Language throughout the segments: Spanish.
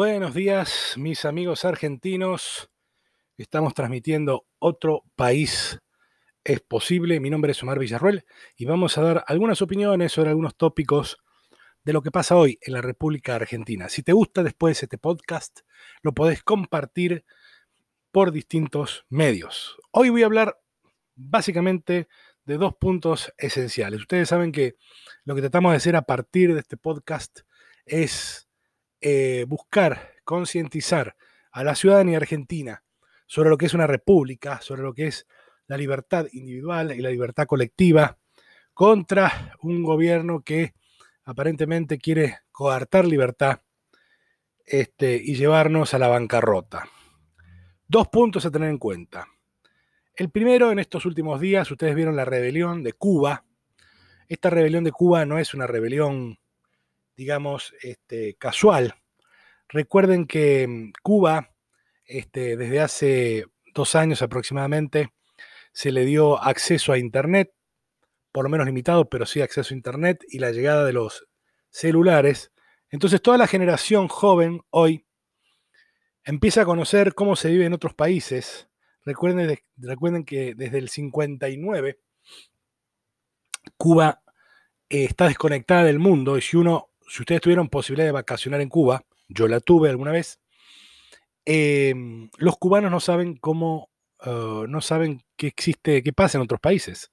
Buenos días, mis amigos argentinos. Estamos transmitiendo otro país es posible. Mi nombre es Omar Villarruel y vamos a dar algunas opiniones sobre algunos tópicos de lo que pasa hoy en la República Argentina. Si te gusta después este podcast, lo podés compartir por distintos medios. Hoy voy a hablar básicamente de dos puntos esenciales. Ustedes saben que lo que tratamos de hacer a partir de este podcast es eh, buscar concientizar a la ciudadanía argentina sobre lo que es una república, sobre lo que es la libertad individual y la libertad colectiva, contra un gobierno que aparentemente quiere coartar libertad este, y llevarnos a la bancarrota. Dos puntos a tener en cuenta. El primero, en estos últimos días, ustedes vieron la rebelión de Cuba. Esta rebelión de Cuba no es una rebelión, digamos, este, casual. Recuerden que mm, Cuba, este, desde hace dos años aproximadamente, se le dio acceso a Internet, por lo menos limitado, pero sí acceso a Internet y la llegada de los celulares. Entonces toda la generación joven hoy empieza a conocer cómo se vive en otros países. Recuerden, recuerden que desde el 59 Cuba eh, está desconectada del mundo y si uno, si ustedes tuvieron posibilidad de vacacionar en Cuba, yo la tuve alguna vez, em, los cubanos no saben cómo Ah, no saben qué existe, qué pasa en otros países.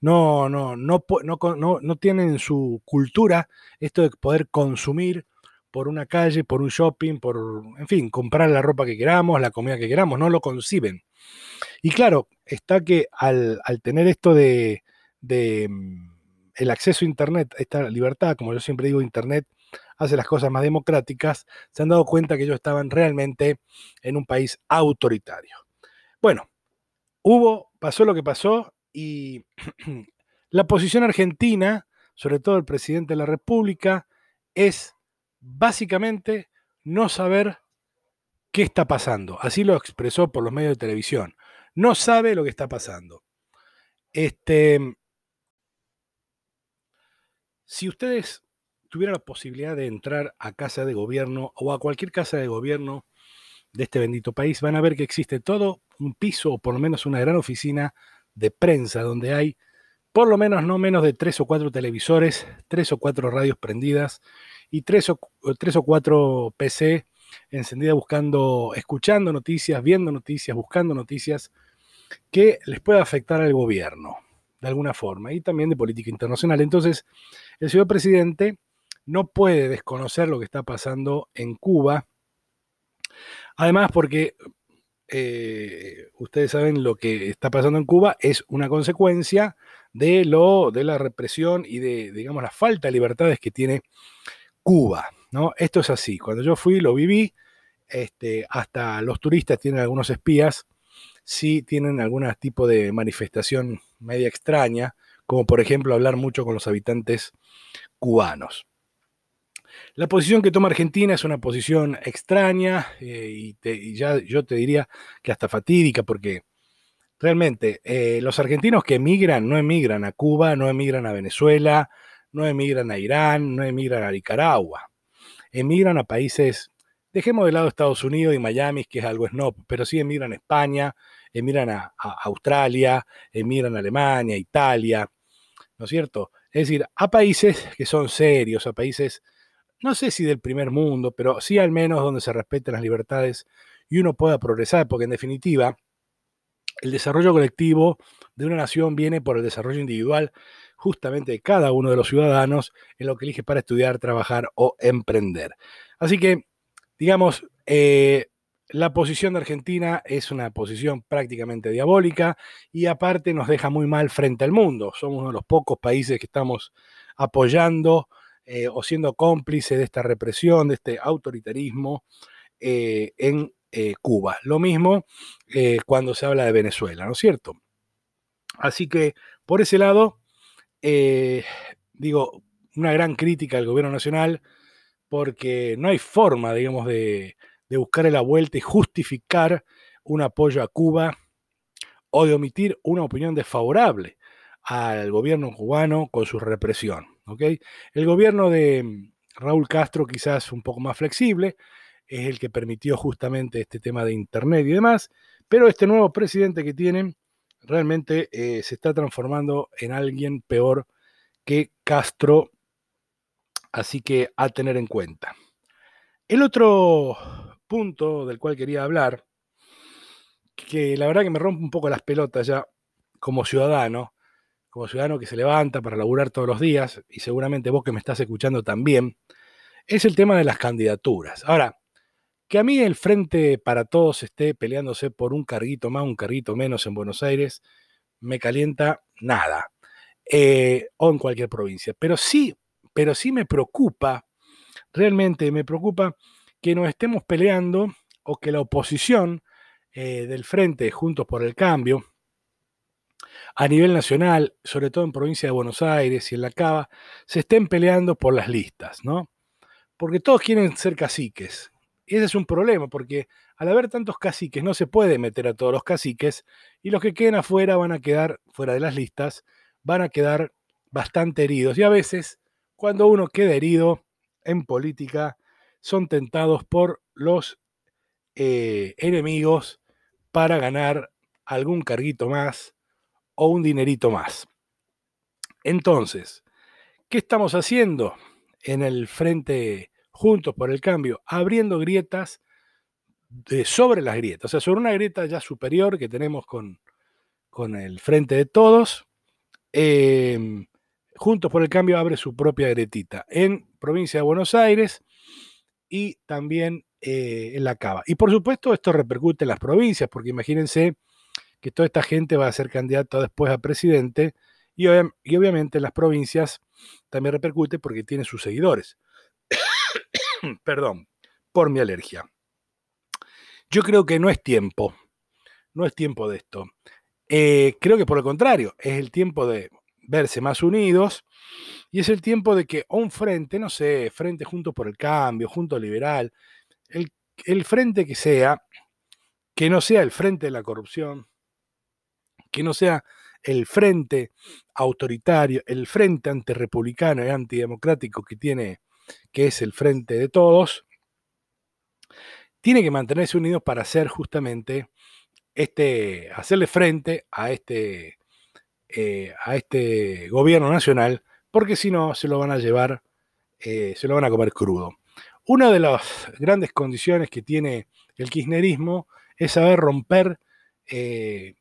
No, no, no, no, tienen en su cultura esto de poder consumir por una calle, por un shopping, por, en fin, comprar la ropa que queramos, la comida que queramos, no lo conciben. Y claro, está que al, tener esto de, de, mm, el acceso a Internet, esta libertad, como yo siempre digo, Internet hace las cosas más democráticas, se han dado cuenta que ellos estaban realmente en un país autoritario. Bueno, hubo, pasó lo que pasó y la posición argentina, sobre todo el presidente de la República, es básicamente no saber qué está pasando. Así lo expresó por los medios de televisión. No sabe lo que está pasando. Este, si ustedes tuvieran la posibilidad de entrar a casa de gobierno o a cualquier casa de gobierno de este bendito país, van a ver que existe todo un piso o por lo menos una gran oficina de prensa donde hay por lo menos no menos de tres o cuatro televisores, tres o cuatro radios prendidas y tres o, tres o cuatro PC encendidas buscando, escuchando noticias, viendo noticias, buscando noticias que les pueda afectar al gobierno de alguna forma y también de política internacional. Entonces, el señor presidente no puede desconocer lo que está pasando en Cuba Además, porque eh, ustedes saben lo que está pasando en Cuba es una consecuencia de, lo, de la represión y de, digamos, la falta de libertades que tiene Cuba. ¿no? Esto es así. Cuando yo fui, lo viví. Este, hasta los turistas tienen algunos espías, sí tienen algún tipo de manifestación media extraña, como por ejemplo hablar mucho con los habitantes cubanos. La posición que toma Argentina es una posición extraña eh, y, ya yo te diría que hasta fatídica porque realmente eh, los argentinos que emigran no emigran a Cuba, no emigran a Venezuela, no emigran a Irán, no emigran a Nicaragua. Emigran a países, dejemos de lado Estados Unidos y Miami, que es algo snob, pero sí emigran a España, emigran a, Australia, emigran a Alemania, Italia, ¿no es cierto? Es decir, a países que son serios, a países no sé si del primer mundo, pero sí al menos donde se respeten las libertades y uno pueda progresar, porque en definitiva, el desarrollo colectivo de una nación viene por el desarrollo individual justamente de cada uno de los ciudadanos en lo que elige para estudiar, trabajar o emprender. Así que, digamos, eh, la posición de Argentina es una posición prácticamente diabólica y aparte nos deja muy mal frente al mundo. Somos uno de los pocos países que estamos apoyando eh, o siendo cómplice de esta represión, de este autoritarismo eh, en Cuba. Lo mismo cuando se habla de Venezuela, ¿no es cierto? Así que por ese lado, digo, una gran crítica al gobierno nacional, porque no hay forma, digamos, de, de buscar la vuelta y justificar un apoyo a Cuba o de omitir una opinión desfavorable al gobierno cubano con su represión. El gobierno de Raúl Castro quizás un poco más flexible, es el que permitió justamente este tema de Internet y demás, pero este nuevo presidente que tienen realmente eh, se está transformando en alguien peor que Castro, así que a tener en cuenta. El otro punto del cual quería hablar, que la verdad que me rompe un poco las pelotas ya como ciudadano, como ciudadano que se levanta para laburar todos los días, y seguramente vos que me estás escuchando también, es el tema de las candidaturas. Ahora, que a mí el Frente para Todos esté peleándose por un carguito más, un carguito menos en Buenos Aires, me calienta nada. Eh, o en cualquier provincia. Pero sí, pero sí me preocupa, realmente me preocupa que nos estemos peleando o que la oposición eh, del Frente Juntos por el Cambio, a nivel nacional, sobre todo en provincia de Buenos Aires y en la Cava, se estén peleando por las listas, ¿no? Porque todos quieren ser caciques. Y ese es un problema, porque al haber tantos caciques no se puede meter a todos los caciques y los que queden afuera van a quedar fuera de las listas, van a quedar bastante heridos. Y a veces, cuando uno queda herido en política, son tentados por los eh, enemigos para ganar algún carguito más o un dinerito más. Entonces, ¿qué estamos haciendo en el frente Juntos por el Cambio? Abriendo grietas sobre las grietas, o sea, sobre una grieta ya superior que tenemos con, con el frente de todos. Em, Juntos por el Cambio abre su propia grietita en provincia de Buenos Aires y también eh, en la Cava. Y por supuesto esto repercute en las provincias, porque imagínense que toda esta gente va a ser candidata después a presidente y, y obviamente en las provincias también repercute porque tiene sus seguidores. Perdón, por mi alergia. Yo creo que no es tiempo, no es tiempo de esto. Eh, creo que por el contrario, es el tiempo de verse más unidos y es el tiempo de que un frente, no sé, frente junto por el cambio, junto liberal, el, el frente que sea, que no sea el frente de la corrupción, que no sea el frente autoritario, el frente antirepublicano y antidemocrático que tiene, que es el frente de todos, tiene que mantenerse unidos para hacer justamente este, hacerle frente a este, eh, a este gobierno nacional, porque si no se lo van a llevar, eh, se lo van a comer crudo. Una de las grandes condiciones que tiene el kirchnerismo es saber romper eh,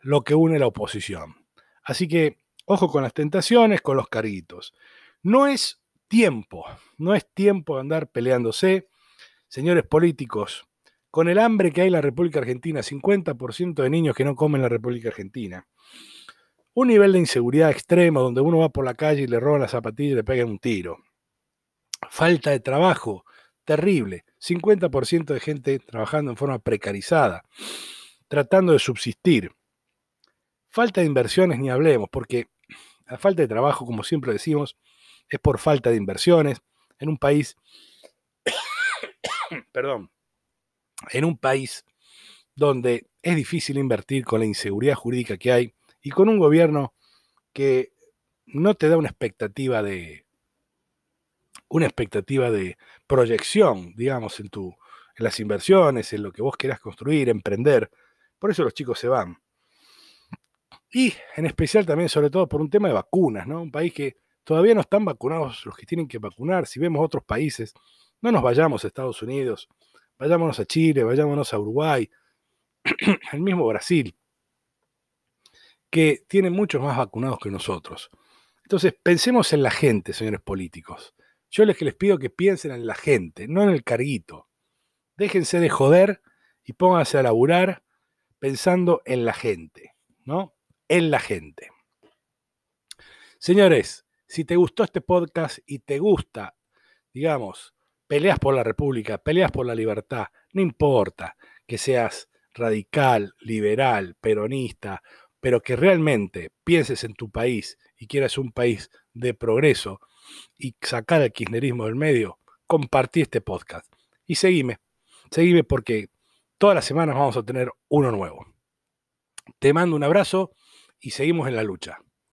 lo que une la oposición. Así que, ojo con las tentaciones, con los carguitos. No es tiempo, no es tiempo de andar peleándose. Señores políticos, con el hambre que hay en la República Argentina, 50% de niños que no comen en la República Argentina, un nivel de inseguridad extremo donde uno va por la calle y le roban la zapatilla y le pegan un tiro. Falta de trabajo, terrible. 50% de gente trabajando en forma precarizada, tratando de subsistir. Falta de inversiones, ni hablemos, porque la falta de trabajo, como siempre decimos, es por falta de inversiones en un país, perdón, en un país donde es difícil invertir con la inseguridad jurídica que hay y con un gobierno que no te da una expectativa de una expectativa de proyección, digamos, en tu en las inversiones, en lo que vos quieras construir, emprender. Por eso los chicos se van. Y en especial también, sobre todo, por un tema de vacunas, ¿no? Un país que todavía no están vacunados los que tienen que vacunar. Si vemos otros países, no nos vayamos a Estados Unidos, Vayámonos a Chile, vayámonos a Uruguay, el mismo Brasil, que tiene muchos más vacunados que nosotros. Entonces, pensemos en la gente, señores políticos. Yo les les pido que piensen en la gente, no en el carguito. Déjense de joder y pónganse a laburar pensando en la gente, ¿no? En la gente. Señores, si te gustó este podcast y te gusta, digamos, peleas por la república, peleas por la libertad, no importa que seas radical, liberal, peronista, pero que realmente pienses en tu país y quieras un país de progreso y sacar el kirchnerismo del medio, compartí este podcast. Y seguime, seguime porque todas las semanas vamos a tener uno nuevo. Te mando un abrazo y seguimos en la lucha.